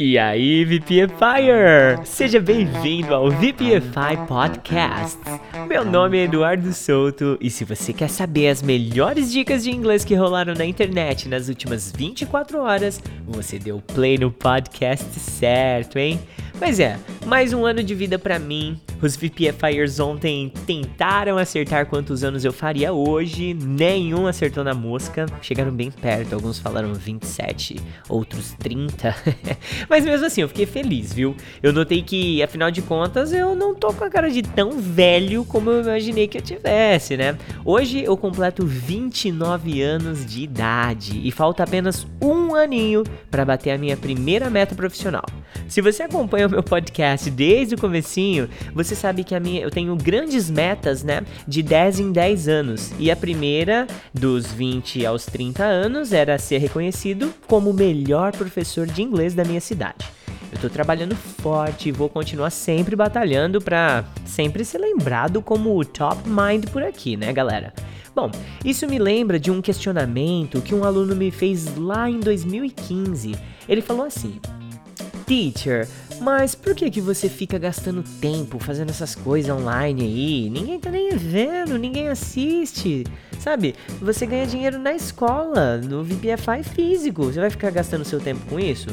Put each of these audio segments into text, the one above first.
E aí, VPFire! Seja bem-vindo ao VPFI Podcast. Meu nome é Eduardo Souto e se você quer saber as melhores dicas de inglês que rolaram na internet nas últimas 24 horas, você deu play no podcast certo, hein? Mas é, mais um ano de vida para mim. Os VPFires ontem tentaram acertar quantos anos eu faria hoje, nenhum acertou na mosca. Chegaram bem perto, alguns falaram 27, outros 30. Mas mesmo assim, eu fiquei feliz, viu? Eu notei que, afinal de contas, eu não tô com a cara de tão velho como eu imaginei que eu tivesse, né? Hoje eu completo 29 anos de idade e falta apenas um aninho para bater a minha primeira meta profissional. Se você acompanha o meu podcast desde o comecinho, você sabe que a minha, eu tenho grandes metas, né, de 10 em 10 anos. E a primeira, dos 20 aos 30 anos, era ser reconhecido como o melhor professor de inglês da minha cidade. Eu tô trabalhando forte e vou continuar sempre batalhando para sempre ser lembrado como o top mind por aqui, né, galera? Bom, isso me lembra de um questionamento que um aluno me fez lá em 2015. Ele falou assim: Teacher, mas por que que você fica gastando tempo fazendo essas coisas online aí? Ninguém tá nem vendo, ninguém assiste. Sabe? Você ganha dinheiro na escola, no VPFI físico. Você vai ficar gastando seu tempo com isso?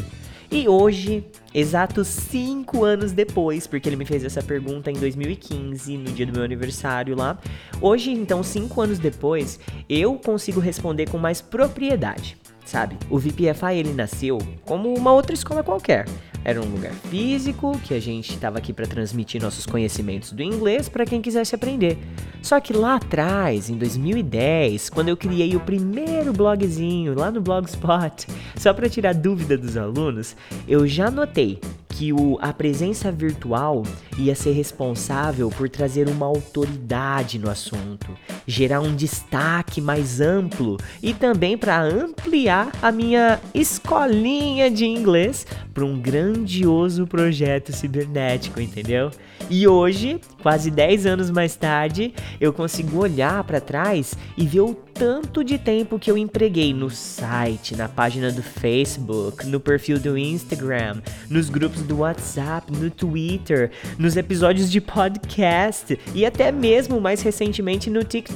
E hoje, exatos 5 anos depois, porque ele me fez essa pergunta em 2015, no dia do meu aniversário lá. Hoje, então, 5 anos depois, eu consigo responder com mais propriedade sabe? O VPFI ele nasceu como uma outra escola qualquer. Era um lugar físico que a gente estava aqui para transmitir nossos conhecimentos do inglês para quem quisesse aprender. Só que lá atrás, em 2010, quando eu criei o primeiro blogzinho lá no Blogspot, só para tirar dúvida dos alunos, eu já notei que o, a presença virtual ia ser responsável por trazer uma autoridade no assunto, gerar um destaque mais amplo e também para ampliar a minha escolinha de inglês para um grandioso projeto cibernético, entendeu? E hoje, quase 10 anos mais tarde, eu consigo olhar para trás e ver o tanto de tempo que eu empreguei no site, na página do Facebook, no perfil do Instagram, nos grupos do WhatsApp, no Twitter, nos episódios de podcast e até mesmo mais recentemente no TikTok.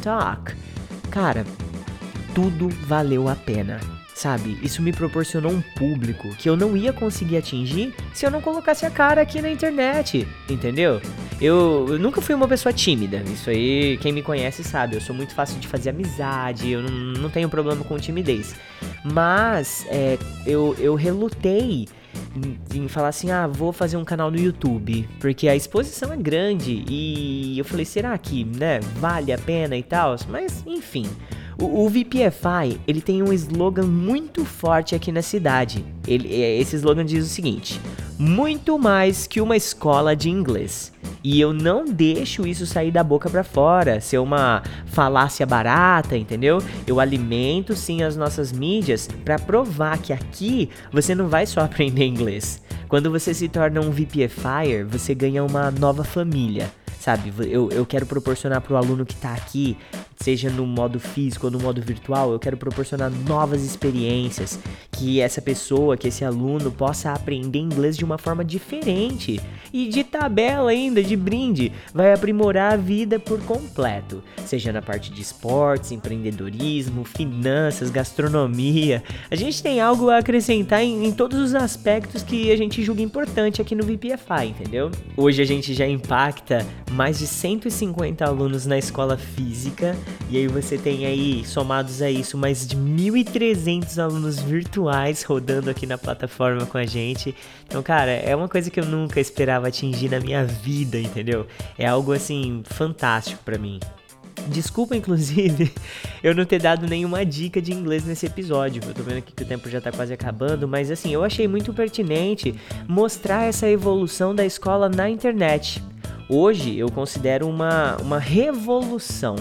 Cara, tudo valeu a pena. Sabe, isso me proporcionou um público que eu não ia conseguir atingir se eu não colocasse a cara aqui na internet, entendeu? Eu, eu, nunca fui uma pessoa tímida, isso aí quem me conhece sabe, eu sou muito fácil de fazer amizade, eu não, não tenho problema com timidez. Mas é, eu, eu relutei em falar assim, ah, vou fazer um canal no YouTube, porque a exposição é grande e eu falei, será que, né, vale a pena e tal? Mas, enfim, o, o VPFI, ele tem um slogan muito forte aqui na cidade. Ele, é, esse slogan diz o seguinte: muito mais que uma escola de inglês. E eu não deixo isso sair da boca para fora, ser uma falácia barata, entendeu? Eu alimento sim as nossas mídias para provar que aqui você não vai só aprender inglês. Quando você se torna um VPFire, você ganha uma nova família sabe? Eu, eu quero proporcionar para o aluno que está aqui seja no modo físico ou no modo virtual, eu quero proporcionar novas experiências, que essa pessoa, que esse aluno possa aprender inglês de uma forma diferente e de tabela ainda, de brinde, vai aprimorar a vida por completo, seja na parte de esportes, empreendedorismo, finanças, gastronomia. A gente tem algo a acrescentar em, em todos os aspectos que a gente julga importante aqui no VPFI, entendeu? Hoje a gente já impacta mais de 150 alunos na escola física e aí você tem aí, somados a isso, mais de 1.300 alunos virtuais rodando aqui na plataforma com a gente. Então, cara, é uma coisa que eu nunca esperava atingir na minha vida, entendeu? É algo assim fantástico para mim. Desculpa, inclusive, eu não ter dado nenhuma dica de inglês nesse episódio. Eu tô vendo aqui que o tempo já tá quase acabando, mas assim, eu achei muito pertinente mostrar essa evolução da escola na internet. Hoje eu considero uma, uma revolução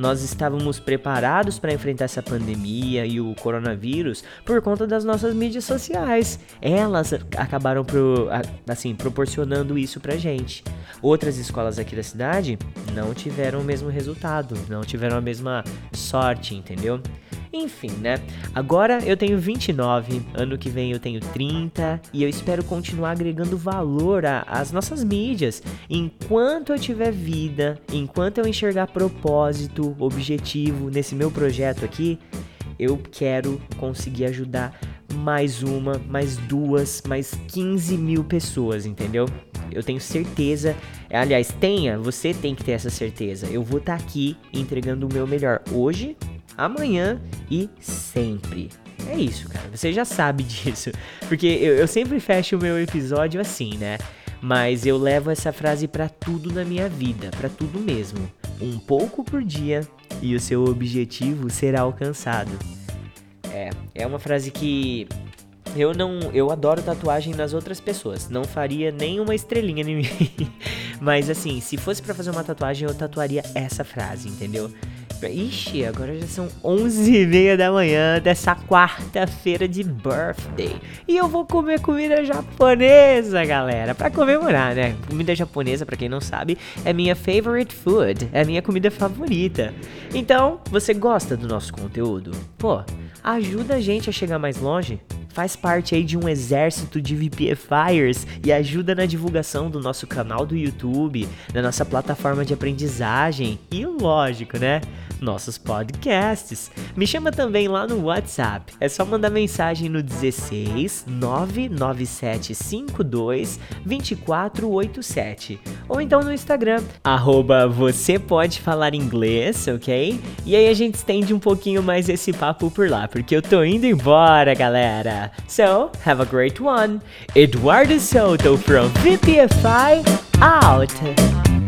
nós estávamos preparados para enfrentar essa pandemia e o coronavírus por conta das nossas mídias sociais. Elas acabaram pro, assim proporcionando isso pra gente. Outras escolas aqui da cidade não tiveram o mesmo resultado, não tiveram a mesma sorte, entendeu? Enfim, né? Agora eu tenho 29, ano que vem eu tenho 30 e eu espero continuar agregando valor às nossas mídias enquanto eu tiver vida, enquanto eu enxergar propósito, objetivo nesse meu projeto aqui. Eu quero conseguir ajudar mais uma, mais duas, mais 15 mil pessoas, entendeu? Eu tenho certeza, aliás, tenha, você tem que ter essa certeza. Eu vou estar tá aqui entregando o meu melhor hoje, amanhã e sempre. É isso, cara. Você já sabe disso. Porque eu, eu sempre fecho o meu episódio assim, né? Mas eu levo essa frase para tudo na minha vida, para tudo mesmo. Um pouco por dia e o seu objetivo será alcançado. É, é uma frase que eu não, eu adoro tatuagem nas outras pessoas. Não faria nenhuma estrelinha em mim. Mas assim, se fosse para fazer uma tatuagem, eu tatuaria essa frase, entendeu? Ixi, agora já são 11 e meia da manhã dessa quarta-feira de birthday. E eu vou comer comida japonesa, galera. Para comemorar, né? Comida japonesa, para quem não sabe, é minha favorite food. É minha comida favorita. Então, você gosta do nosso conteúdo? Pô, ajuda a gente a chegar mais longe faz parte aí de um exército de VPFires e ajuda na divulgação do nosso canal do YouTube, da nossa plataforma de aprendizagem e, lógico, né? Nossos podcasts. Me chama também lá no WhatsApp. É só mandar mensagem no 16 99752 2487 ou então no Instagram, arroba você pode falar inglês, ok? E aí a gente estende um pouquinho mais esse papo por lá, porque eu tô indo embora, galera. So, have a great one. Eduardo Soto from VPFI out.